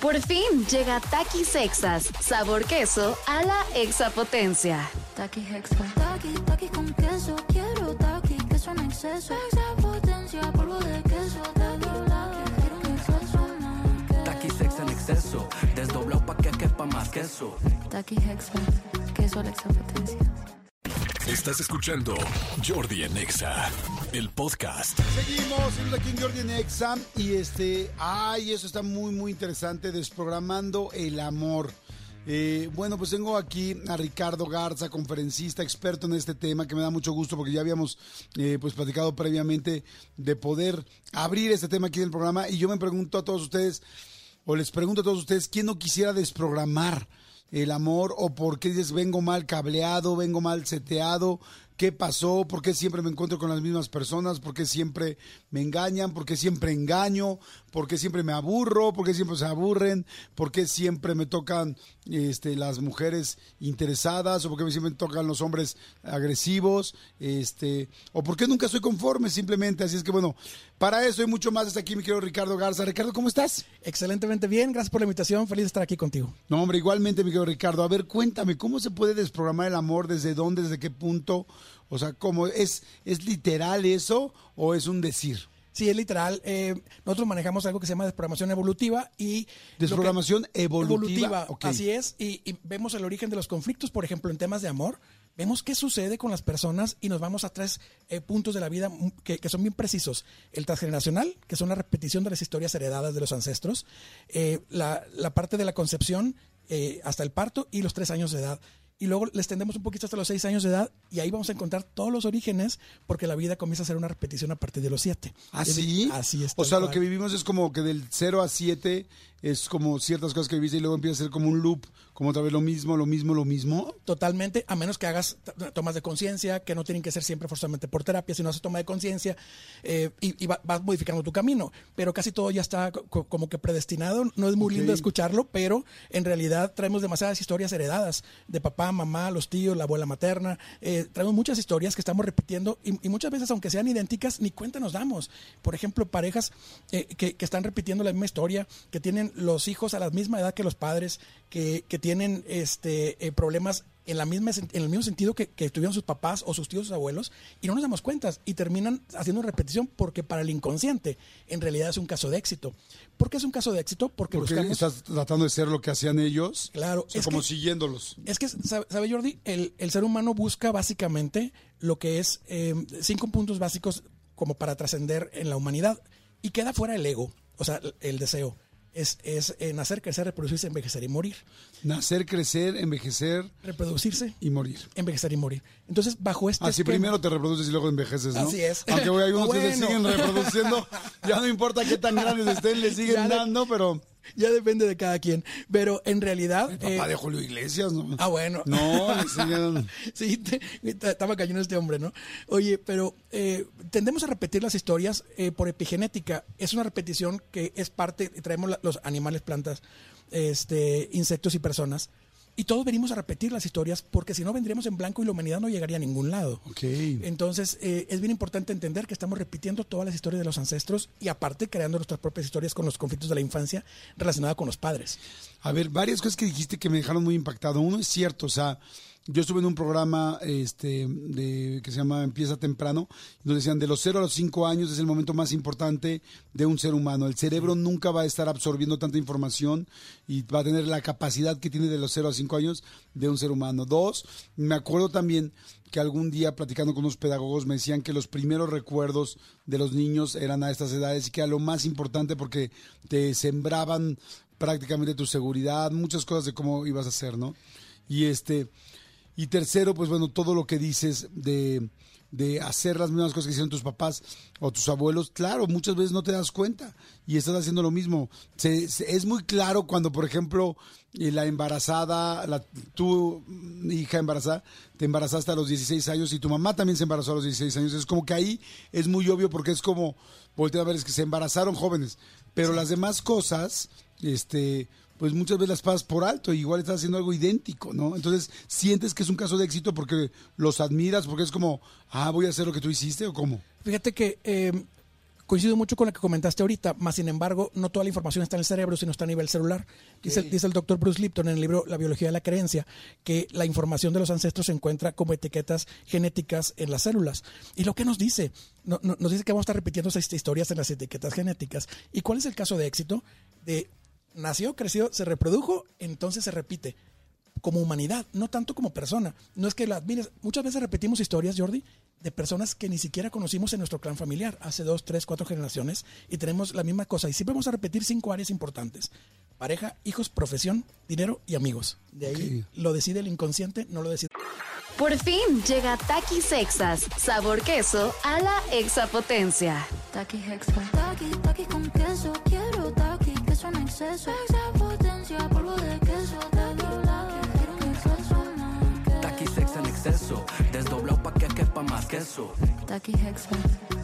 Por fin llega Takis Sexas, sabor queso a la exapotencia. Taki Hexa. Taki, taki con queso. Quiero taki, queso en exceso. Exapotencia, polvo de queso. Taki, quiero un exceso más. En exceso, desdoblado pa' que quepa más queso. Taki Hexa. Queso a la exapotencia. Estás escuchando Jordi en Exa, el podcast. Seguimos, aquí en Jordi en Exa y este, ay, eso está muy, muy interesante, desprogramando el amor. Eh, bueno, pues tengo aquí a Ricardo Garza, conferencista, experto en este tema, que me da mucho gusto porque ya habíamos eh, pues platicado previamente de poder abrir este tema aquí en el programa y yo me pregunto a todos ustedes, o les pregunto a todos ustedes, ¿quién no quisiera desprogramar el amor o por qué dices vengo mal cableado, vengo mal seteado? ¿Qué pasó? ¿Por qué siempre me encuentro con las mismas personas? ¿Por qué siempre me engañan? ¿Por qué siempre engaño? ¿Por qué siempre me aburro? ¿Por qué siempre se aburren? ¿Por qué siempre me tocan este, las mujeres interesadas? ¿O por qué siempre me tocan los hombres agresivos? Este, ¿O por qué nunca estoy conforme simplemente? Así es que bueno, para eso y mucho más está aquí mi querido Ricardo Garza. Ricardo, ¿cómo estás? Excelentemente bien, gracias por la invitación, feliz de estar aquí contigo. No, hombre, igualmente, mi querido Ricardo. A ver, cuéntame, ¿cómo se puede desprogramar el amor? ¿Desde dónde? ¿Desde qué punto? O sea, ¿cómo es, es literal eso o es un decir? Sí, es literal. eh, nosotros manejamos algo que se llama desprogramación evolutiva y... Desprogramación que- evolutiva. Así es, y, y vemos el origen de los conflictos, por ejemplo, en temas de amor. Vemos qué sucede con las personas y nos vamos a tres eh, puntos de la vida que, que son bien precisos. El transgeneracional, que son la repetición de las historias heredadas de los ancestros. eh, la, la parte de la concepción eh, hasta el parto y los tres años de edad. Y luego les tendemos un poquito hasta los seis años de edad y ahí vamos a encontrar todos los orígenes porque la vida comienza a ser una repetición a partir de los siete. ¿Así? Así es. ¿Ah, O sea, lo cual. que vivimos es como que del 0 a 7 es como ciertas cosas que viviste y luego empieza a ser como un loop, como otra vez lo mismo, lo mismo, lo mismo. Totalmente, a menos que hagas tomas de conciencia, que no tienen que ser siempre forzosamente por terapia, sino haces toma de conciencia eh, y, y va- vas modificando tu camino. Pero casi todo ya está co- co- como que predestinado. No es muy Ok. lindo escucharlo, pero en realidad traemos demasiadas historias heredadas de papá, mamá, los tíos, la abuela materna. Eh, traemos muchas historias que estamos repitiendo y, muchas veces, aunque sean idénticas, ni cuenta nos damos. Por ejemplo, parejas eh, que, están repitiendo la misma historia, que tienen los hijos a la misma edad que los padres, que, que tienen este, eh, problemas en, la misma, en el mismo sentido que, que tuvieron sus papás o sus tíos, sus abuelos, y no nos damos cuenta y terminan haciendo repetición porque para el inconsciente en realidad es un caso de éxito. ¿Por qué es un caso de éxito? Porque, Porque buscamos... estás tratando de ser lo que hacían ellos. Claro, O sea, es como que- siguiéndolos. Es que, sabe, sabe, Jordi, el, el ser humano busca básicamente lo que es eh, cinco puntos básicos como para trascender en la humanidad y queda fuera el ego, o sea, el, el deseo. Es, es eh, nacer, crecer, reproducirse, envejecer y morir. Nacer, crecer, envejecer Reproducirse, y morir. envejecer y morir. Entonces, bajo este Así esquema- primero te reproduces y luego envejeces, ¿no? Así es. Aunque hay unos que se siguen reproduciendo, ya no importa qué tan grandes estén, le siguen Ya dando, pero... Ya depende de cada quien. Pero en realidad... El papá eh, de Julio Iglesias, ¿no? Ah, bueno. No. Sí, te- te- estaba cayendo este hombre, ¿no? Oye, pero eh, tendemos a repetir las historias eh, por epigenética. Es una repetición que es parte, traemos la- los animales, plantas, este, insectos y personas. Y todos venimos a repetir las historias porque si no vendríamos en blanco y la humanidad no llegaría a ningún lado. Entonces, eh, es bien importante entender que estamos repitiendo todas las historias de los ancestros y aparte creando nuestras propias historias con los conflictos de la infancia relacionadas con los padres. A ver, varias cosas que dijiste que me dejaron muy impactado. Uno es cierto, o sea, yo estuve en un programa este, de, que se llama Empieza Temprano, donde decían de los 0 a los 5 años es el momento más importante de un ser humano. El cerebro nunca va a estar absorbiendo tanta información y va a tener la capacidad que tiene de los 0 a 5 años de un ser humano. Dos, me acuerdo también que algún día platicando con unos pedagogos me decían que los primeros recuerdos de los niños eran a estas edades y que era lo más importante porque te sembraban prácticamente tu seguridad, muchas cosas de cómo ibas a hacer, ¿no? Y este, y tercero, pues bueno, todo lo que dices de, de hacer las mismas cosas que hicieron tus papás o tus abuelos, claro, muchas veces no te das cuenta y estás haciendo lo mismo. Se- se- es muy claro cuando, por ejemplo, eh, la embarazada, la, tu hija embarazada, te embarazaste a los 16 años y tu mamá también se embarazó a los 16 años. Es como que ahí es muy obvio porque es como, voltea a ver, es que se embarazaron jóvenes, pero las demás cosas, este, pues muchas veces las pasas por alto y igual estás haciendo algo idéntico, ¿no? Entonces, sientes que es un caso de éxito porque los admiras, porque es como, ah, voy a hacer lo que tú hiciste o cómo. Fíjate que eh, coincido mucho con lo que comentaste ahorita, más sin embargo, no toda la información está en el cerebro, sino está a nivel celular. Dice, dice el doctor Bruce Lipton en el libro La biología de la creencia, que la información de los ancestros se encuentra como etiquetas genéticas en las células. ¿Y lo que nos dice? No- no- nos dice que vamos a estar repitiendo esas historias en las etiquetas genéticas. ¿Y cuál es el caso de éxito? De nació, creció, se reprodujo, entonces se repite como humanidad, no tanto como persona. No es que las mires, muchas veces repetimos historias, Jordi, de personas que ni siquiera conocimos en nuestro clan familiar hace dos, tres, cuatro generaciones y tenemos la misma cosa. Y siempre vamos a repetir cinco áreas importantes: pareja, hijos, profesión, dinero y amigos. De ahí lo decide el inconsciente, no lo decide. Por fin llega Takis Sexas, sabor queso a la exapotencia. Taki Hexa. Taki, taki con queso. Quiero exceso. Extra potencia, polvo de queso. Te dobla, quiero un exceso más. Taqui sex en exceso, desdoblado pa' que quepa más queso. Taki Hexa.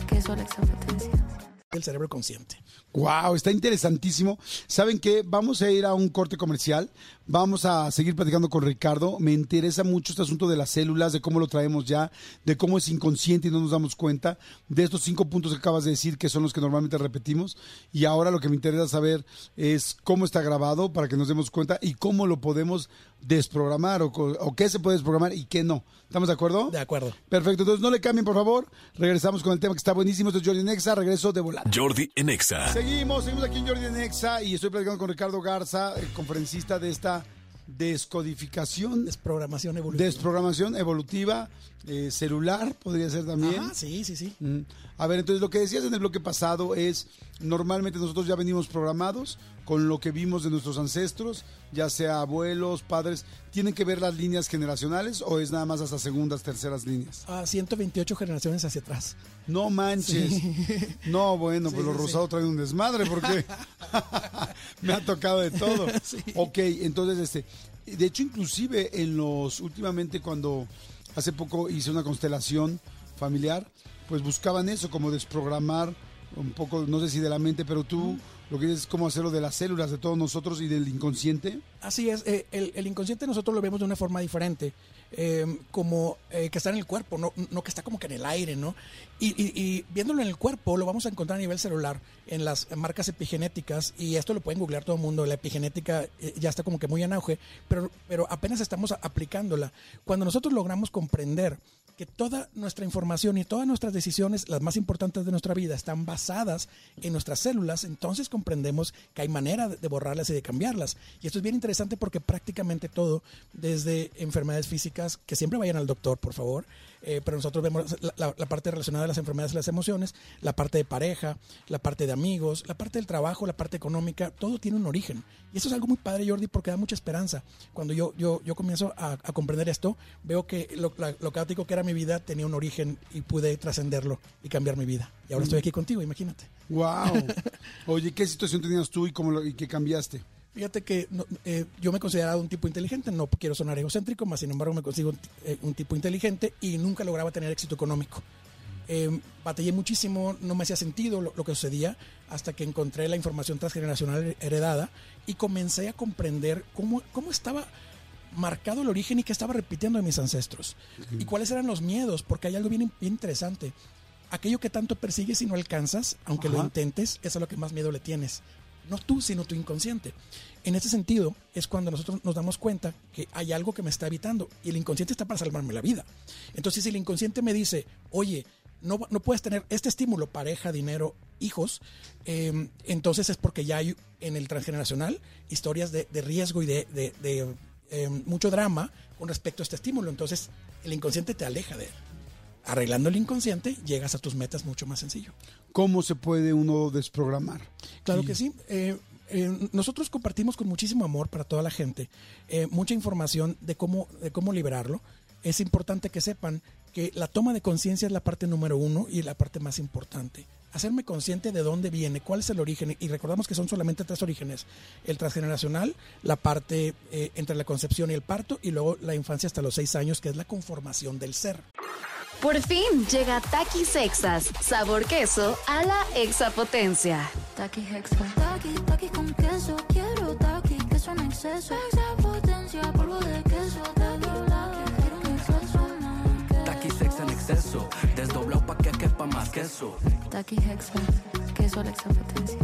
Queso a la. El cerebro consciente. Wow, está interesantísimo. ¿Saben qué? Vamos a ir a un corte comercial. Vamos a seguir platicando con Ricardo. Me interesa mucho este asunto de las células, de cómo lo traemos ya, de cómo es inconsciente y no nos damos cuenta, de estos cinco puntos que acabas de decir, que son los que normalmente repetimos. Y ahora lo que me interesa saber es cómo está grabado para que nos demos cuenta y cómo lo podemos desprogramar o, o qué se puede desprogramar y qué no. ¿Estamos de acuerdo? De acuerdo. Perfecto, entonces no le cambien, por favor. Regresamos con el tema que está buenísimo. Esto es Jordi Nexa. Regreso de volar. Jordi en Exa. Seguimos, seguimos aquí en Jordi Nexa y estoy platicando con Ricardo Garza, el conferencista de esta descodificación, Desprogramación evolutiva. desprogramación evolutiva eh, celular, podría ser también. Ajá, sí, sí, sí. Mm. A ver, entonces lo que decías en el bloque pasado es, normalmente nosotros ya venimos programados con lo que vimos de nuestros ancestros, ya sea abuelos, padres, ¿tienen que ver las líneas generacionales o es nada más hasta segundas, terceras líneas? A 128 generaciones hacia atrás. No manches. No, bueno, pues Sí, los sí, rosados traen un desmadre porque me ha tocado de todo. Ok, entonces este, de hecho inclusive en los últimamente cuando hace poco hice una constelación familiar, pues buscaban eso como desprogramar un poco, no sé si de la mente, pero tú lo que dices es cómo hacerlo de las células de todos nosotros y del inconsciente. Así es, eh, el, el inconsciente nosotros lo vemos de una forma diferente, eh, como eh, que está en el cuerpo, no, no que está como que en el aire, ¿no? Y, y- y viéndolo en el cuerpo lo vamos a encontrar a nivel celular, en las marcas epigenéticas, y esto lo pueden googlear todo el mundo, la epigenética eh, ya está como que muy en auge, pero, pero apenas estamos aplicándola. Cuando nosotros logramos comprender que toda nuestra información y todas nuestras decisiones, las más importantes de nuestra vida, están basadas en nuestras células, entonces comprendemos que hay manera de borrarlas y de cambiarlas. Y esto es bien interesante porque prácticamente todo, desde enfermedades físicas, que siempre vayan al doctor, por favor, eh, pero nosotros vemos la, la- la parte relacionada a las enfermedades y las emociones, la parte de pareja, la parte de amigos, la parte del trabajo, la parte económica, todo tiene un origen. Y eso es algo muy padre, Jordi, porque da mucha esperanza. Cuando yo, yo, yo comienzo a, a comprender esto, veo que lo, la- lo caótico que era mi vida tenía un origen y pude trascenderlo y cambiar mi vida. Y ahora estoy aquí contigo, imagínate. Wow. Oye, ¿qué situación tenías tú y cómo lo, y qué cambiaste? Fíjate que no- eh, yo me he considerado un tipo inteligente, no quiero sonar egocéntrico, más sin embargo me consigo un, eh, un tipo inteligente y nunca lograba tener éxito económico. Eh, batallé muchísimo, no me hacía sentido lo, lo que sucedía hasta que encontré la información transgeneracional heredada y comencé a comprender cómo, cómo estaba marcado el origen y qué estaba repitiendo de mis ancestros. Y cuáles eran los miedos, porque hay algo bien, bien interesante. Aquello que tanto persigues y no alcanzas, aunque lo intentes, es a lo que más miedo le tienes. No tú, sino tu inconsciente. En ese sentido, es cuando nosotros nos damos cuenta que hay algo que me está evitando y el inconsciente está para salvarme la vida. Entonces, si el inconsciente me dice, oye, no, no puedes tener este estímulo, pareja, dinero, hijos, eh, entonces es porque ya hay en el transgeneracional historias de, de riesgo y de, de- eh, mucho drama con respecto a este estímulo. Entonces, el inconsciente te aleja de él. Arreglando el inconsciente, llegas a tus metas mucho más sencillo. ¿Cómo se puede uno desprogramar? Claro que sí. Eh, eh, nosotros compartimos con muchísimo amor para toda la gente eh, mucha información de cómo, de cómo liberarlo. Es importante que sepan que la toma de conciencia es la parte número uno y la parte más importante. Hacerme consciente de dónde viene, cuál es el origen. Y recordamos que son solamente tres orígenes. El transgeneracional, la parte eh, entre la concepción y el parto, y luego la infancia hasta los seis años, que es la conformación del ser. Por fin llega Takis Sexas, sabor queso a la exapotencia. Taki Hexa. Taki, taki con queso. Quiero taki, queso en exceso. Extra potencia, polvo de queso. Dobla, quiero un exceso. Taqui sex en exceso, desdoblado pa' que quepa más queso. Taki Hexa. queso, la exapotencia.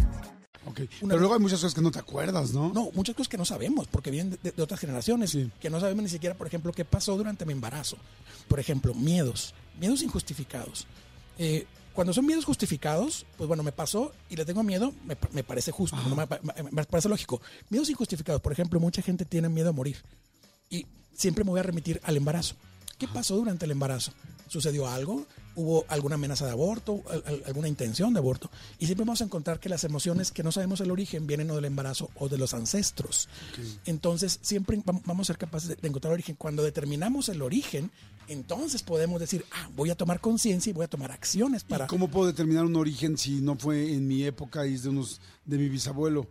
Ok. Pero luego hay muchas cosas que no te acuerdas, ¿no? No, muchas cosas que no sabemos, porque vienen de, de otras generaciones, Sí. que no sabemos ni siquiera, por ejemplo, qué pasó durante mi embarazo. Por ejemplo, miedos, miedos injustificados. Eh, cuando son miedos justificados, pues bueno, me pasó y le tengo miedo, me, me parece justo, no me, pa- me- me parece lógico. Miedos injustificados, por ejemplo, mucha gente tiene miedo a morir y siempre me voy a remitir al embarazo. ¿Qué pasó durante el embarazo? ¿Sucedió algo? ¿Hubo alguna amenaza de aborto? ¿Al- al- ¿Alguna intención de aborto? Y siempre vamos a encontrar que las emociones que no sabemos el origen vienen o del embarazo o de los ancestros. Entonces, siempre vam- vamos a ser capaces de, encontrar origen. Cuando determinamos el origen, entonces podemos decir, ah, voy a tomar conciencia y voy a tomar acciones para... ¿Y cómo puedo determinar un origen si no fue en mi época y es de unos de mi bisabuelo?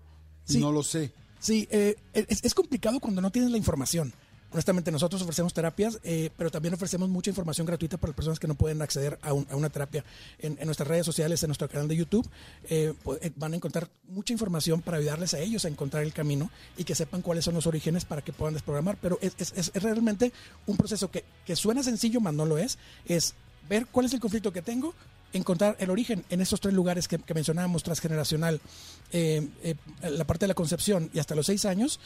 Sí. No lo sé. Sí, eh, es, es complicado cuando no tienes la información. Honestamente, nosotros ofrecemos terapias, eh, pero también ofrecemos mucha información gratuita para las personas que no pueden acceder a, un- a una terapia. En, nuestras redes sociales, en nuestro canal de YouTube, eh, eh, van a encontrar mucha información para ayudarles a ellos a encontrar el camino y que sepan cuáles son los orígenes para que puedan desprogramar. Pero es, es- es- realmente un proceso que, que suena sencillo, mas no lo es. Es ver cuál es el conflicto que tengo, encontrar el origen en estos tres lugares que, que mencionábamos, transgeneracional, eh, eh, la parte de la concepción y hasta los seis años,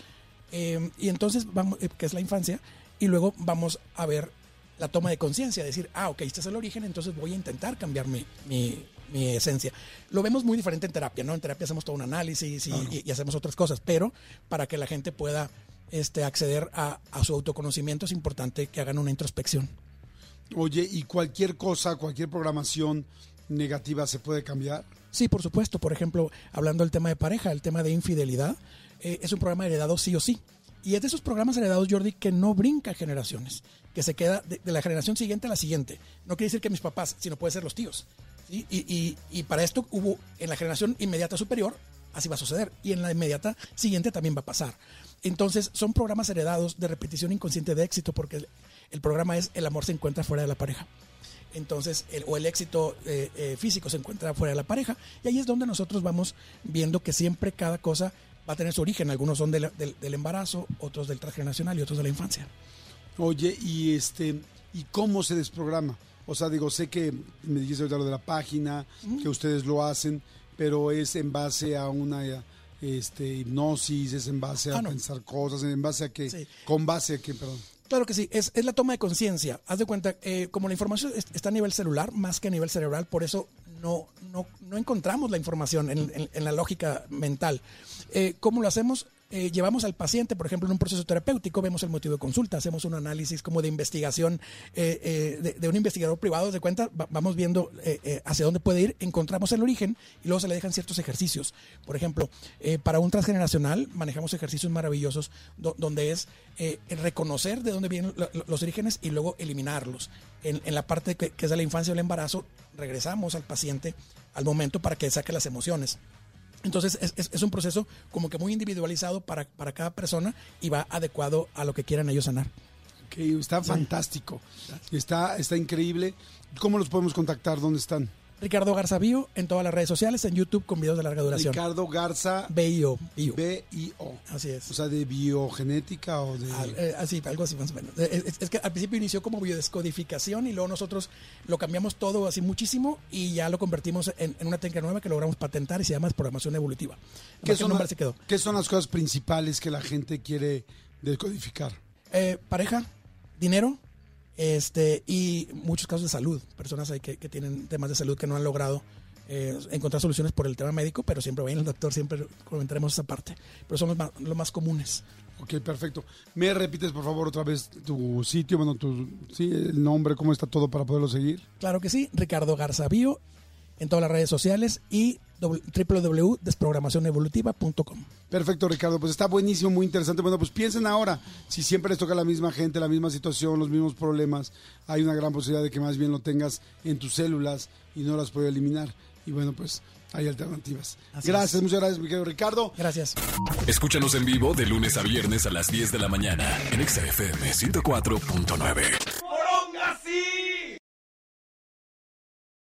eh, y entonces vamos, eh, que es la infancia, y luego vamos a ver la toma de conciencia, decir, ah, ok, este es el origen, entonces voy a intentar cambiar mi, mi- mi esencia. Lo vemos muy diferente en terapia, ¿no? En terapia hacemos todo un análisis y, y- y hacemos otras cosas, pero para que la gente pueda este, acceder a, a su autoconocimiento es importante que hagan una introspección. Oye, ¿y cualquier cosa, cualquier programación negativa se puede cambiar? Sí, por supuesto. Por ejemplo, hablando del tema de pareja, el tema de infidelidad, eh, es un programa heredado sí o sí. Y es de esos programas heredados, Jordi, que no brinca generaciones, que se queda de, la generación siguiente a la siguiente. No quiere decir que mis papás, sino puede ser los tíos. Y, y- y para esto hubo en la generación inmediata superior, así va a suceder. Y en la inmediata siguiente también va a pasar. Entonces, son programas heredados de repetición inconsciente de éxito, porque el, el programa es el amor se encuentra fuera de la pareja entonces el, o el éxito eh, eh, físico se encuentra fuera de la pareja y ahí es donde nosotros vamos viendo que siempre cada cosa va a tener su origen algunos son del, del- del embarazo otros del transgeneracional y otros de la infancia Oye, y este, ¿y cómo se desprograma? O sea, digo, sé que me dijiste ahorita lo de la página, que ustedes lo hacen, pero es en base a una este, hipnosis, es en base a Ah, no. pensar cosas, en base a que, Sí. con base a que, perdón. Claro que sí, es, es la toma de conciencia. Haz de cuenta, eh, como la información es- está a nivel celular más que a nivel cerebral, por eso no, no, no encontramos la información en, en- la lógica mental. Eh, ¿Cómo lo hacemos? Eh, llevamos al paciente, por ejemplo, en un proceso terapéutico, vemos el motivo de consulta, hacemos un análisis como de investigación eh, eh, de, un investigador privado, de cuenta, va- vamos viendo eh, hacia dónde puede ir, encontramos el origen y luego se le dejan ciertos ejercicios. Por ejemplo, para un transgeneracional manejamos ejercicios maravillosos do- donde es reconocer de dónde vienen lo- lo- los orígenes y luego eliminarlos. En, en la parte que, que es de la infancia o el embarazo, regresamos al paciente al momento para que saque las emociones. Entonces es, es- es un proceso como que muy individualizado para, para cada persona y va adecuado a lo que quieran ellos sanar. Está fantástico, está, está increíble. ¿Cómo los podemos contactar? ¿Dónde están? Ricardo Garza Bio en todas las redes sociales, en YouTube con videos de larga duración. Ricardo Garza, BIO, Bio. Así es. O sea, de biogenética o de... Al- eh, así, algo así más o menos. Eh, Es, es que al principio inició como biodescodificación y luego nosotros lo cambiamos todo así muchísimo y ya lo convertimos en, en una técnica nueva que logramos patentar y se llama programación evolutiva. ¿Qué ¿Qué son, nombre la- se quedó? ¿Qué son las cosas principales que la gente quiere decodificar? Eh, pareja, dinero este y muchos casos de salud. Personas ahí que, que tienen temas de salud que no han logrado eh, encontrar soluciones por el tema médico, pero siempre vayan al doctor, siempre comentaremos esa parte. Pero son los más, los más comunes. Ok, perfecto. ¿Me repites, por favor, otra vez tu sitio, bueno, tu, sí, el nombre, cómo está todo para poderlo seguir? Claro que sí, Ricardo Garza Bio en todas las redes sociales y www.desprogramacionevolutiva.com. Perfecto, Ricardo. Pues está buenísimo, muy interesante. Bueno, pues piensen ahora, si siempre les toca a la misma gente, la misma situación, los mismos problemas, hay una gran posibilidad de que más bien lo tengas en tus células y no las puedes eliminar. Y bueno, pues hay alternativas. Así gracias, es. muchas gracias, mi querido Ricardo. Gracias. Escúchanos en vivo de lunes a viernes a las 10 de la mañana en Exa FM 104.9.